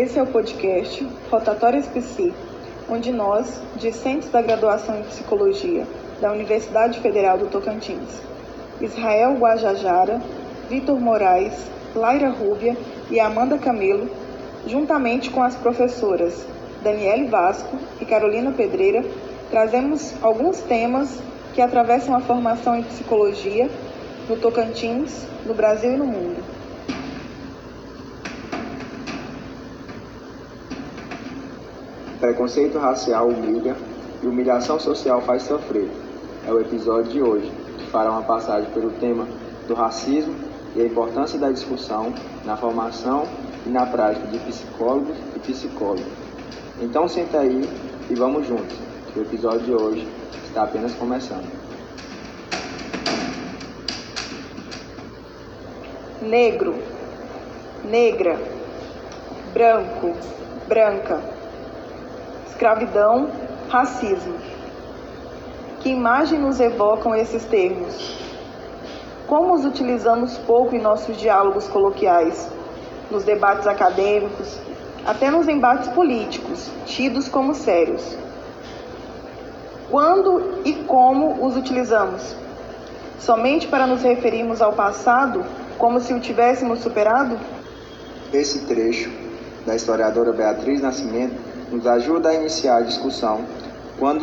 Esse é o podcast Rotatórias Psi, onde nós, discentes da graduação em Psicologia da Universidade Federal do Tocantins, Israel Guajajara, Vitor Moraes, Laira Rúbia e Amanda Camelo, juntamente com as professoras Daniele Vasco e Carolina Pedreira, trazemos alguns temas que atravessam a formação em psicologia no Tocantins, no Brasil e no mundo. Preconceito racial humilha e humilhação social faz sofrer. É o episódio de hoje, que fará uma passagem pelo tema do racismo e a importância da discussão na formação e na prática de psicólogos e psicólogas. Então senta aí e vamos juntos, que o episódio de hoje está apenas começando. Negro, negra, branco, branca escravidão, racismo. Que imagem nos evocam esses termos? Como os utilizamos pouco em nossos diálogos coloquiais, nos debates acadêmicos, até nos embates políticos, tidos como sérios? Quando e como os utilizamos? Somente para nos referirmos ao passado como se o tivéssemos superado? Esse trecho da historiadora Beatriz Nascimento nos ajuda a iniciar a discussão quando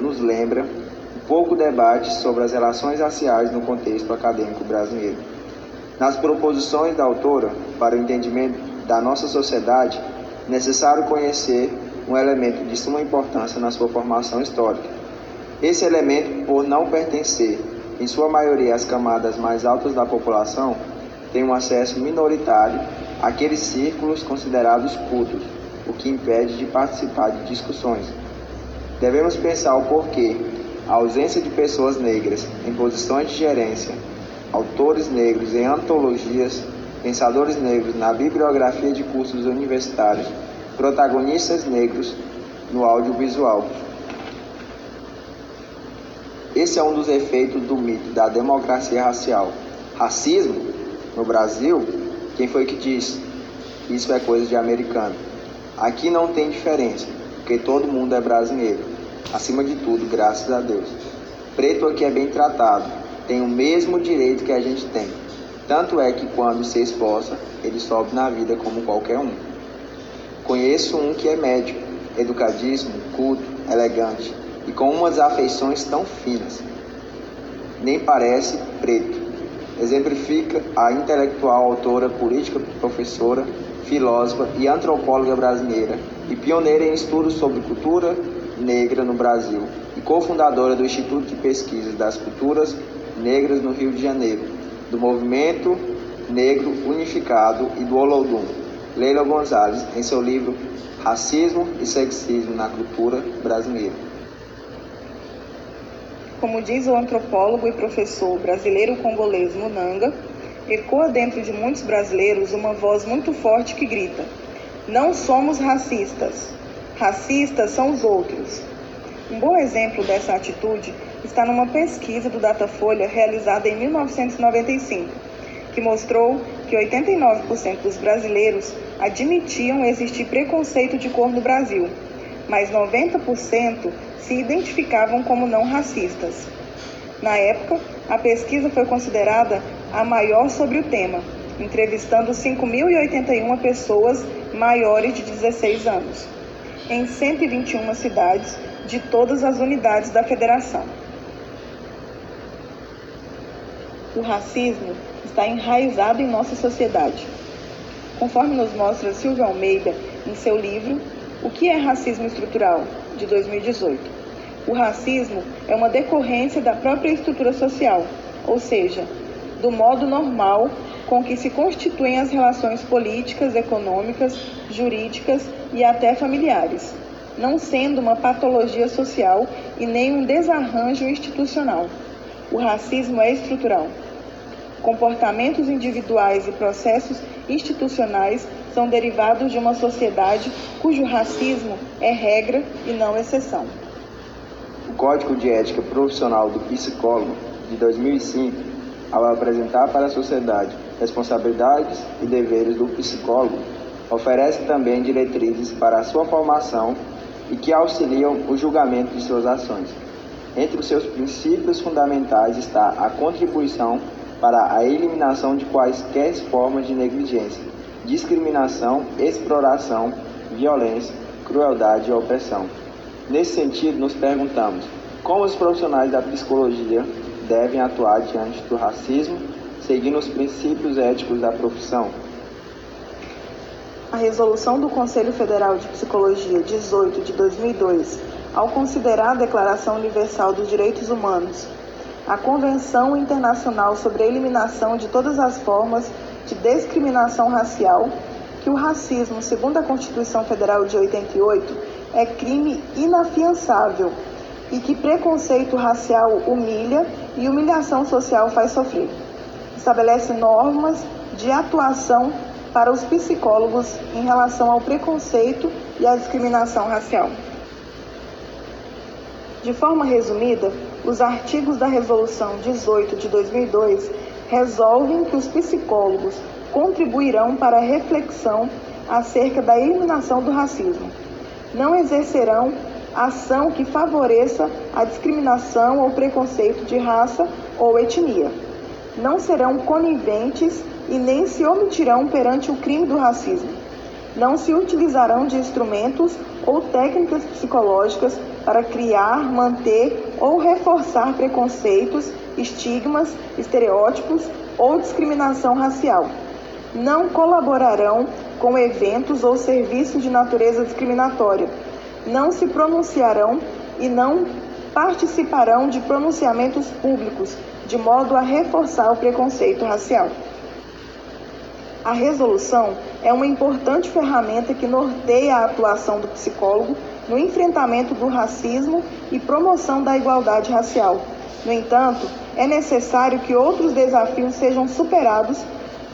nos lembra um pouco debate sobre as relações raciais no contexto acadêmico brasileiro. Nas proposições da autora para o entendimento da nossa sociedade, é necessário conhecer um elemento de suma importância na sua formação histórica. Esse elemento, por não pertencer, em sua maioria, às camadas mais altas da população, tem um acesso minoritário àqueles círculos considerados cultos, o que impede de participar de discussões. Devemos pensar o porquê a ausência de pessoas negras em posições de gerência, autores negros em antologias, pensadores negros na bibliografia de cursos universitários, protagonistas negros no audiovisual. Esse é um dos efeitos do mito da democracia racial. Racismo, no Brasil, quem foi que disse? Isso é coisa de americano. Aqui não tem diferença, porque todo mundo é brasileiro. Acima de tudo, graças a Deus. Preto aqui é bem tratado, tem o mesmo direito que a gente tem. Tanto é que quando se esforça, ele sobe na vida como qualquer um. Conheço um que é médico, educadíssimo, culto, elegante e com umas afeições tão finas. Nem parece preto. Exemplifica a intelectual, autora, política, professora filósofa e antropóloga brasileira e pioneira em estudos sobre cultura negra no Brasil e cofundadora do Instituto de Pesquisas das Culturas Negras no Rio de Janeiro, do Movimento Negro Unificado e do Olodum, Leila Gonzalez, em seu livro Racismo e Sexismo na Cultura Brasileira. Como diz o antropólogo e professor brasileiro-congolês Munanga, ecoa dentro de muitos brasileiros uma voz muito forte que grita: Não somos racistas. Racistas são os outros. Um bom exemplo dessa atitude está numa pesquisa do Datafolha realizada em 1995, que mostrou que 89% dos brasileiros admitiam existir preconceito de cor no Brasil, mas 90% se identificavam como não racistas. Na época, a pesquisa foi considerada a maior sobre o tema, entrevistando 5.081 pessoas maiores de 16 anos, em 121 cidades de todas as unidades da federação. O racismo está enraizado em nossa sociedade. Conforme nos mostra Silvio Almeida em seu livro O que é Racismo Estrutural, de 2018. O racismo é uma decorrência da própria estrutura social, ou seja, do modo normal com que se constituem as relações políticas, econômicas, jurídicas e até familiares, não sendo uma patologia social e nem um desarranjo institucional. O racismo é estrutural. Comportamentos individuais e processos institucionais são derivados de uma sociedade cujo racismo é regra e não exceção. O Código de Ética Profissional do Psicólogo, de 2005, ao apresentar para a sociedade responsabilidades e deveres do psicólogo, Oferece também diretrizes para a sua formação e que auxiliam o julgamento de suas ações. Entre os seus princípios fundamentais está a contribuição para a eliminação de quaisquer formas de negligência, discriminação, exploração, violência, crueldade e opressão. Nesse sentido, nos perguntamos como os profissionais da psicologia devem atuar diante do racismo, seguindo os princípios éticos da profissão. A resolução do Conselho Federal de Psicologia 18 de 2002, ao considerar a Declaração Universal dos Direitos Humanos, a Convenção Internacional sobre a Eliminação de todas as formas de discriminação racial, que o racismo, segundo a Constituição Federal de 88, é crime inafiançável e que preconceito racial humilha e humilhação social faz sofrer. Estabelece normas de atuação para os psicólogos em relação ao preconceito e à discriminação racial. De forma resumida, os artigos da Resolução 18 de 2002 resolvem que os psicólogos contribuirão para a reflexão acerca da eliminação do racismo. Não exercerão ação que favoreça a discriminação ou preconceito de raça ou etnia. Não serão coniventes e nem se omitirão perante o crime do racismo. Não se utilizarão de instrumentos ou técnicas psicológicas para criar, manter ou reforçar preconceitos, estigmas, estereótipos ou discriminação racial. Não colaborarão com eventos ou serviços de natureza discriminatória. Não se pronunciarão e não participarão de pronunciamentos públicos, de modo a reforçar o preconceito racial. A resolução é uma importante ferramenta que norteia a atuação do psicólogo no enfrentamento do racismo e promoção da igualdade racial. No entanto, é necessário que outros desafios sejam superados,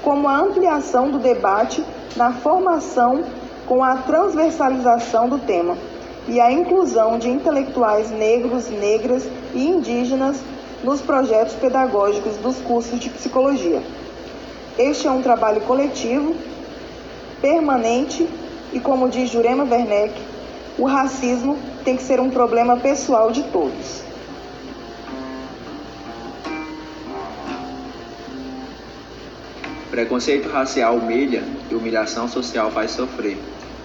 como a ampliação do debate na formação com a transversalização do tema e a inclusão de intelectuais negros, negras e indígenas nos projetos pedagógicos dos cursos de psicologia. Este é um trabalho coletivo, permanente e, como diz Jurema Werneck, o racismo tem que ser um problema pessoal de todos. Preconceito racial humilha e humilhação social faz sofrer.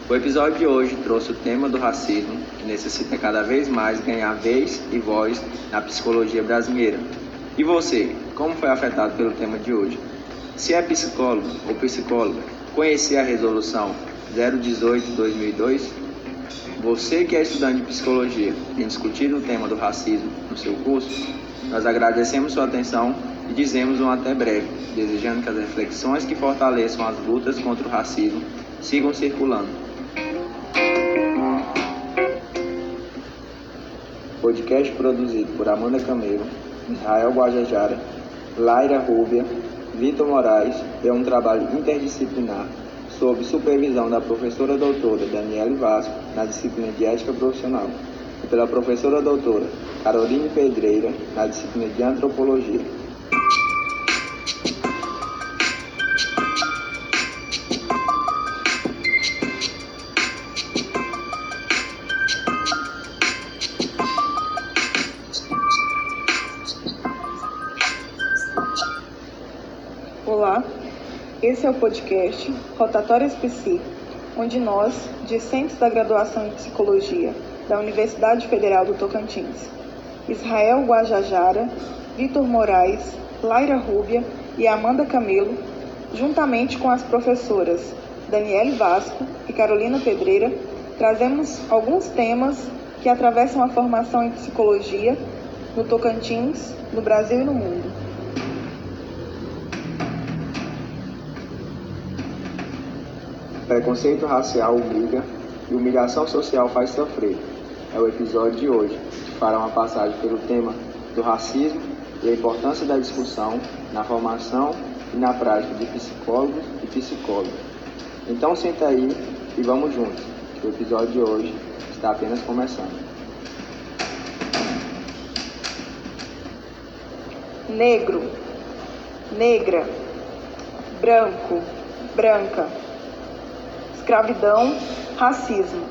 O episódio de hoje trouxe o tema do racismo, que necessita cada vez mais ganhar vez e voz na psicologia brasileira. E você, como foi afetado pelo tema de hoje? Se é psicólogo ou psicóloga, conhecer a resolução 018-2002? Você que é estudante de psicologia tem discutido o tema do racismo no seu curso? Nós agradecemos sua atenção e dizemos um até breve, desejando que as reflexões que fortaleçam as lutas contra o racismo sigam circulando. Podcast produzido por Amanda Camelo, Israel Guajajara, Laira Rúbia Vitor Moraes é um trabalho interdisciplinar sob supervisão da professora doutora Daniele Vasco na disciplina de Ética Profissional e pela professora doutora Caroline Pedreira na disciplina de Antropologia. Esse é o podcast Rotatórias Psi, onde nós, discentes da graduação em Psicologia da Universidade Federal do Tocantins, Israel Guajajara, Vitor Moraes, Laira Rúbia e Amanda Camelo, juntamente com as professoras Daniele Vasco e Carolina Pedreira, trazemos alguns temas que atravessam a formação em psicologia no Tocantins, no Brasil e no mundo. Preconceito racial humilha e humilhação social faz sofrer. É o episódio de hoje, que fará uma passagem pelo tema do racismo e a importância da discussão na formação e na prática de psicólogos e psicólogas. Então senta aí e vamos juntos, que o episódio de hoje está apenas começando. Negro, negra, branco, branca escravidão, racismo.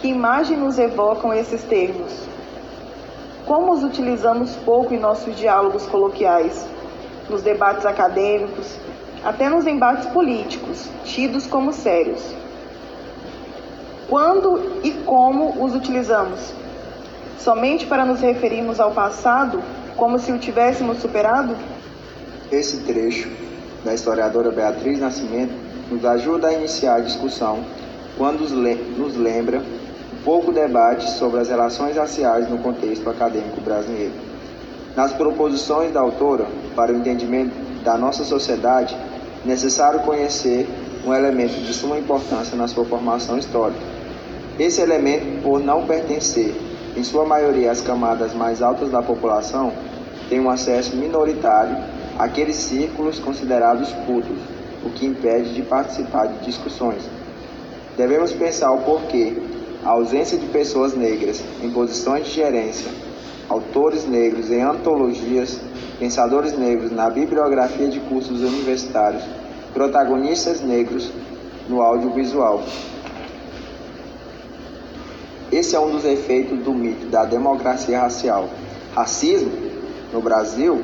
Que imagem nos evocam esses termos? Como os utilizamos pouco em nossos diálogos coloquiais, nos debates acadêmicos, até nos embates políticos, tidos como sérios? Quando e como os utilizamos? Somente para nos referirmos ao passado, como se o tivéssemos superado? Esse trecho da historiadora Beatriz Nascimento nos ajuda a iniciar a discussão quando nos lembra um pouco debate sobre as relações raciais no contexto acadêmico brasileiro. Nas proposições da autora para o entendimento da nossa sociedade, é necessário conhecer um elemento de suma importância na sua formação histórica. Esse elemento, por não pertencer, em sua maioria, às camadas mais altas da população, tem um acesso minoritário àqueles círculos considerados cultos, o que impede de participar de discussões. Devemos pensar o porquê a ausência de pessoas negras em posições de gerência, autores negros em antologias, pensadores negros na bibliografia de cursos universitários, protagonistas negros no audiovisual. Esse é um dos efeitos do mito da democracia racial. Racismo, no Brasil,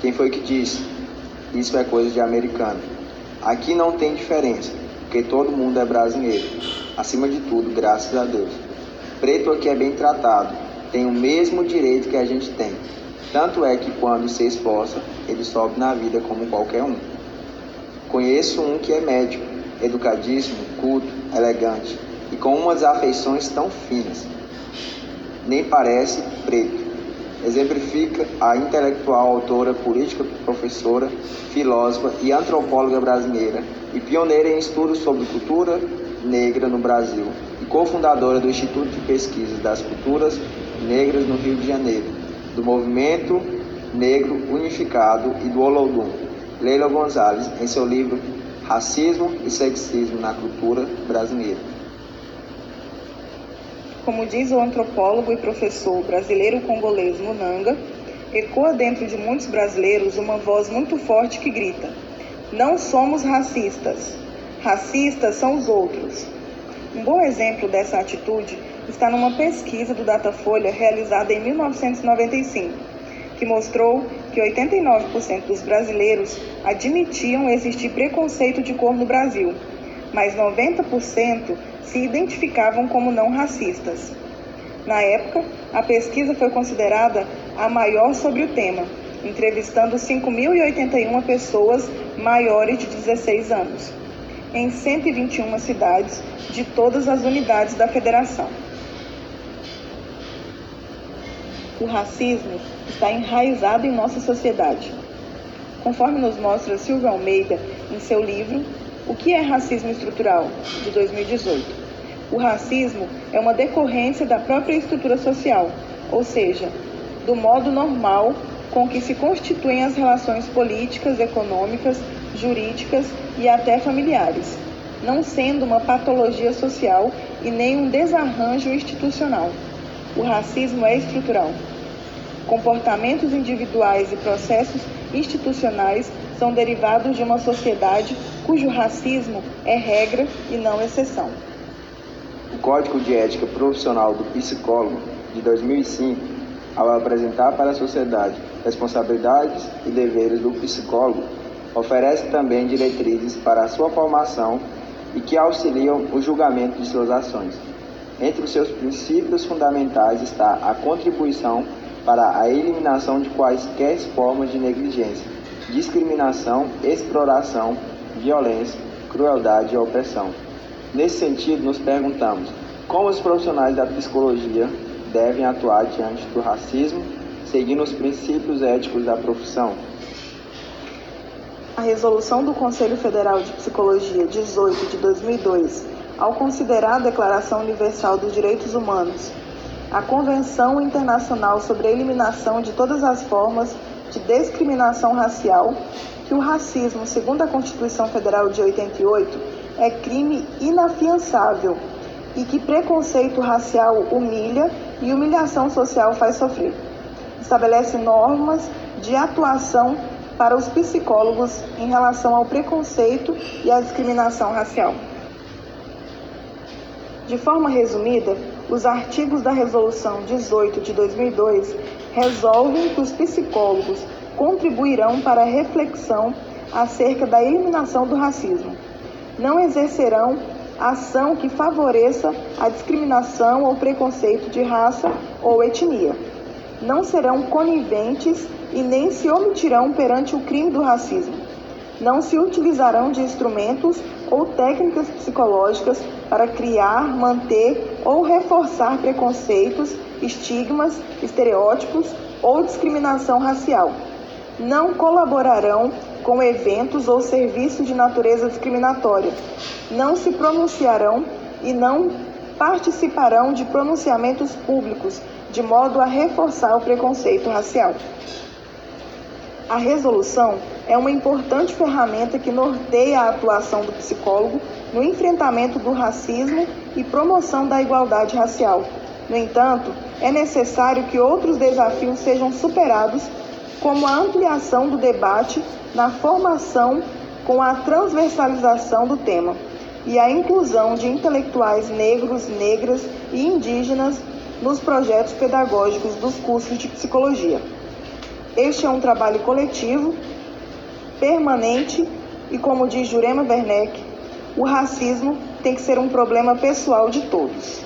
quem foi que disse? Isso é coisa de americano. Aqui não tem diferença, porque todo mundo é brasileiro. Acima de tudo, graças a Deus. Preto aqui é bem tratado, tem o mesmo direito que a gente tem. Tanto é que quando se esforça, ele sobe na vida como qualquer um. Conheço um que é médico, educadíssimo, culto, elegante e com umas afeições tão finas. Nem parece preto exemplifica a intelectual, autora, política, professora, filósofa e antropóloga brasileira e pioneira em estudos sobre cultura negra no Brasil e cofundadora do Instituto de Pesquisas das Culturas Negras no Rio de Janeiro, do Movimento Negro Unificado e do Olodum, Leila Gonzalez, em seu livro Racismo e Sexismo na Cultura Brasileira. Como diz o antropólogo e professor brasileiro-congolês Munanga, ecoa dentro de muitos brasileiros uma voz muito forte que grita: Não somos racistas. Racistas são os outros. Um bom exemplo dessa atitude está numa pesquisa do Datafolha realizada em 1995, que mostrou que 89% dos brasileiros admitiam existir preconceito de cor no Brasil, mas 90% se identificavam como não racistas. Na época, a pesquisa foi considerada a maior sobre o tema, entrevistando 5.081 pessoas maiores de 16 anos, em 121 cidades de todas as unidades da federação. O racismo está enraizado em nossa sociedade. Conforme nos mostra Silvio Almeida em seu livro o que é racismo estrutural, de 2018? O racismo é uma decorrência da própria estrutura social, ou seja, do modo normal com que se constituem as relações políticas, econômicas, jurídicas e até familiares, não sendo uma patologia social e nem um desarranjo institucional. O racismo é estrutural. Comportamentos individuais e processos institucionais são derivados de uma sociedade cujo racismo é regra e não exceção. O Código de Ética Profissional do Psicólogo, de 2005, ao apresentar para a sociedade responsabilidades e deveres do psicólogo, oferece também diretrizes para a sua formação e que auxiliam o julgamento de suas ações. Entre os seus princípios fundamentais está a contribuição para a eliminação de quaisquer formas de negligência, discriminação, exploração, violência, crueldade e opressão. Nesse sentido, nos perguntamos como os profissionais da psicologia devem atuar diante do racismo, seguindo os princípios éticos da profissão. A resolução do Conselho Federal de Psicologia 18 de 2002, ao considerar a Declaração Universal dos Direitos Humanos, a Convenção Internacional sobre a Eliminação de Todas as Formas de Discriminação Racial que o racismo, segundo a Constituição Federal de 88, é crime inafiançável e que preconceito racial humilha e humilhação social faz sofrer. Estabelece normas de atuação para os psicólogos em relação ao preconceito e à discriminação racial. De forma resumida, os artigos da Resolução 18 de 2002 resolvem que os psicólogos contribuirão para a reflexão acerca da eliminação do racismo. Não exercerão ação que favoreça a discriminação ou preconceito de raça ou etnia. Não serão coniventes e nem se omitirão perante o crime do racismo. Não se utilizarão de instrumentos ou técnicas psicológicas para criar, manter ou reforçar preconceitos, estigmas, estereótipos ou discriminação racial. Não colaborarão com eventos ou serviços de natureza discriminatória. Não se pronunciarão e não participarão de pronunciamentos públicos, de modo a reforçar o preconceito racial. A resolução é uma importante ferramenta que norteia a atuação do psicólogo no enfrentamento do racismo e promoção da igualdade racial. No entanto, é necessário que outros desafios sejam superados, como a ampliação do debate na formação com a transversalização do tema e a inclusão de intelectuais negros, negras e indígenas nos projetos pedagógicos dos cursos de psicologia. Este é um trabalho coletivo, permanente e, como diz Jurema Werneck, o racismo tem que ser um problema pessoal de todos.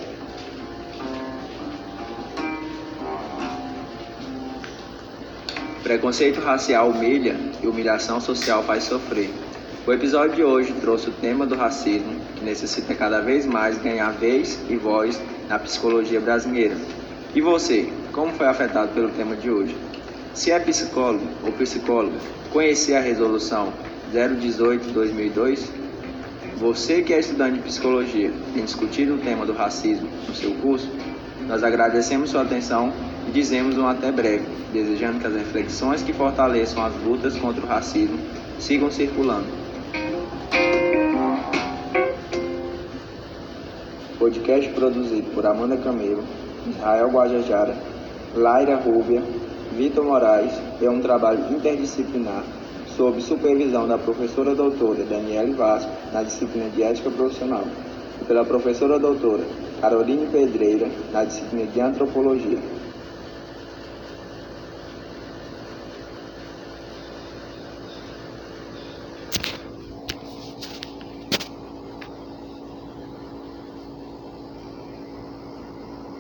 Preconceito racial humilha e humilhação social faz sofrer. O episódio de hoje trouxe o tema do racismo, que necessita cada vez mais ganhar vez e voz na psicologia brasileira. E você, como foi afetado pelo tema de hoje? Se é psicólogo ou psicóloga, conhecer a resolução 018-2002? Você que é estudante de psicologia, tem discutido o tema do racismo no seu curso? Nós agradecemos sua atenção e dizemos um até breve, desejando que as reflexões que fortaleçam as lutas contra o racismo sigam circulando. Podcast produzido por Amanda Camelo, Israel Guajajara, Laira Rúbia, Vitor Moraes é um trabalho interdisciplinar sob supervisão da professora doutora Daniele Vasco na disciplina de Ética Profissional e pela professora doutora Caroline Pedreira na disciplina de Antropologia.